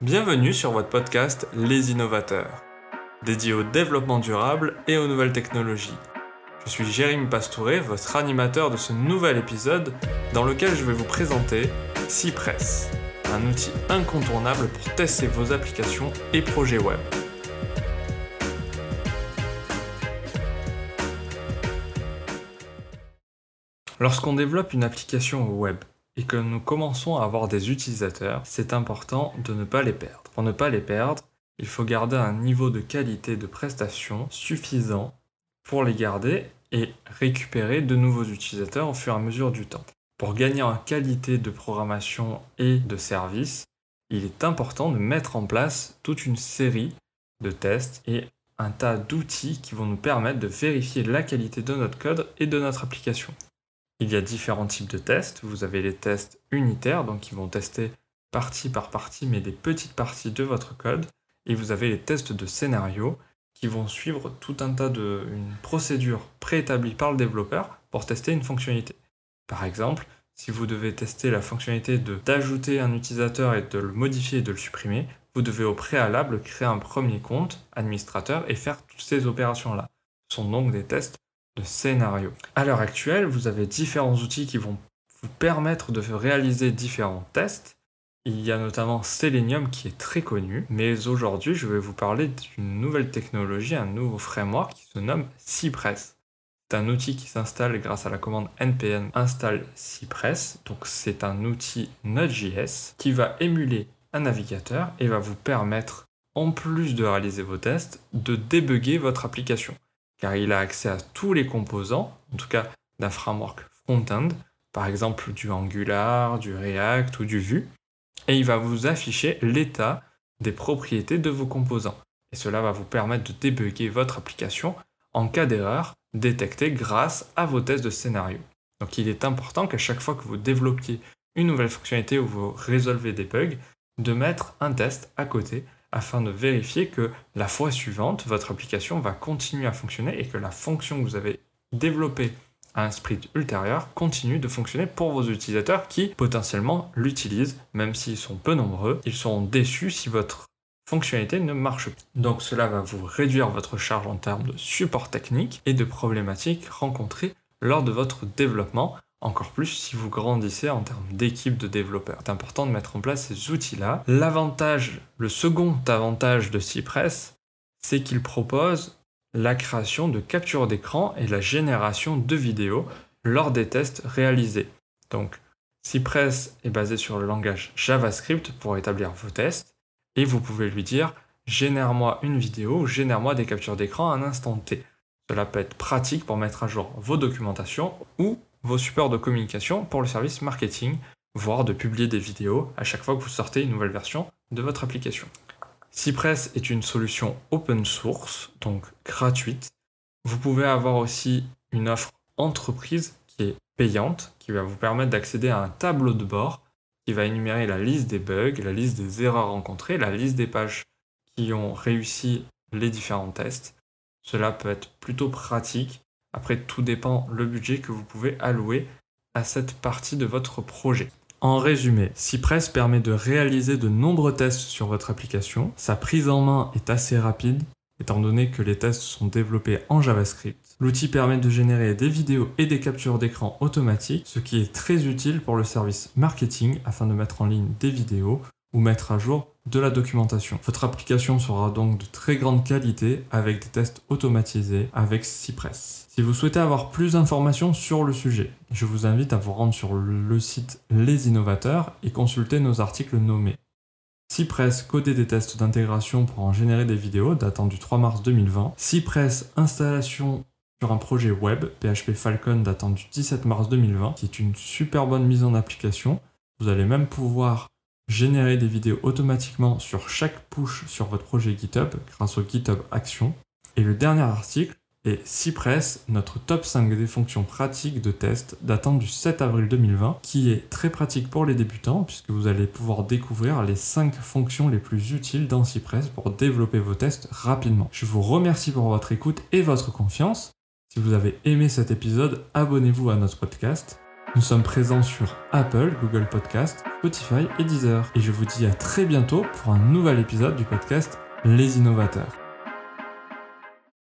Bienvenue sur votre podcast Les Innovateurs, dédié au développement durable et aux nouvelles technologies. Je suis Jérémy Pastouré, votre animateur de ce nouvel épisode dans lequel je vais vous présenter Cypress, un outil incontournable pour tester vos applications et projets web. Lorsqu'on développe une application web, et que nous commençons à avoir des utilisateurs, c'est important de ne pas les perdre. Pour ne pas les perdre, il faut garder un niveau de qualité de prestation suffisant pour les garder et récupérer de nouveaux utilisateurs au fur et à mesure du temps. Pour gagner en qualité de programmation et de service, il est important de mettre en place toute une série de tests et un tas d'outils qui vont nous permettre de vérifier la qualité de notre code et de notre application. Il y a différents types de tests. Vous avez les tests unitaires, donc qui vont tester partie par partie, mais des petites parties de votre code. Et vous avez les tests de scénario qui vont suivre tout un tas de une procédure préétablie par le développeur pour tester une fonctionnalité. Par exemple, si vous devez tester la fonctionnalité d'ajouter un utilisateur et de le modifier et de le supprimer, vous devez au préalable créer un premier compte administrateur et faire toutes ces opérations-là. Ce sont donc des tests scénario. À l'heure actuelle, vous avez différents outils qui vont vous permettre de réaliser différents tests. Il y a notamment Selenium qui est très connu, mais aujourd'hui je vais vous parler d'une nouvelle technologie, un nouveau framework qui se nomme Cypress. C'est un outil qui s'installe grâce à la commande npm install Cypress. Donc c'est un outil Node.js qui va émuler un navigateur et va vous permettre, en plus de réaliser vos tests, de débugger votre application car il a accès à tous les composants, en tout cas d'un framework front-end, par exemple du Angular, du React ou du Vue, et il va vous afficher l'état des propriétés de vos composants. Et cela va vous permettre de débugger votre application en cas d'erreur détectée grâce à vos tests de scénario. Donc il est important qu'à chaque fois que vous développiez une nouvelle fonctionnalité ou vous résolvez des bugs, de mettre un test à côté afin de vérifier que la fois suivante, votre application va continuer à fonctionner et que la fonction que vous avez développée à un sprint ultérieur continue de fonctionner pour vos utilisateurs qui potentiellement l'utilisent, même s'ils sont peu nombreux. Ils seront déçus si votre fonctionnalité ne marche pas. Donc cela va vous réduire votre charge en termes de support technique et de problématiques rencontrées lors de votre développement encore plus si vous grandissez en termes d'équipe de développeurs. C'est important de mettre en place ces outils-là. L'avantage, le second avantage de Cypress, c'est qu'il propose la création de captures d'écran et la génération de vidéos lors des tests réalisés. Donc, Cypress est basé sur le langage JavaScript pour établir vos tests et vous pouvez lui dire génère-moi une vidéo, génère-moi des captures d'écran à un instant T. Cela peut être pratique pour mettre à jour vos documentations ou vos supports de communication pour le service marketing, voire de publier des vidéos à chaque fois que vous sortez une nouvelle version de votre application. Cypress est une solution open source, donc gratuite. Vous pouvez avoir aussi une offre entreprise qui est payante, qui va vous permettre d'accéder à un tableau de bord qui va énumérer la liste des bugs, la liste des erreurs rencontrées, la liste des pages qui ont réussi les différents tests. Cela peut être plutôt pratique après, tout dépend le budget que vous pouvez allouer à cette partie de votre projet. En résumé, Cypress permet de réaliser de nombreux tests sur votre application. Sa prise en main est assez rapide, étant donné que les tests sont développés en JavaScript. L'outil permet de générer des vidéos et des captures d'écran automatiques, ce qui est très utile pour le service marketing afin de mettre en ligne des vidéos ou mettre à jour de la documentation. Votre application sera donc de très grande qualité avec des tests automatisés avec Cypress. Si vous souhaitez avoir plus d'informations sur le sujet, je vous invite à vous rendre sur le site Les Innovateurs et consulter nos articles nommés Cypress coder des tests d'intégration pour en générer des vidéos datant du 3 mars 2020, Cypress installation sur un projet web PHP Falcon datant du 17 mars 2020, qui est une super bonne mise en application. Vous allez même pouvoir générer des vidéos automatiquement sur chaque push sur votre projet GitHub grâce au GitHub Action. Et le dernier article est Cypress, notre top 5 des fonctions pratiques de test datant du 7 avril 2020, qui est très pratique pour les débutants puisque vous allez pouvoir découvrir les 5 fonctions les plus utiles dans Cypress pour développer vos tests rapidement. Je vous remercie pour votre écoute et votre confiance. Si vous avez aimé cet épisode, abonnez-vous à notre podcast Nous sommes présents sur Apple, Google Podcast, Spotify et Deezer. Et je vous dis à très bientôt pour un nouvel épisode du podcast Les Innovateurs.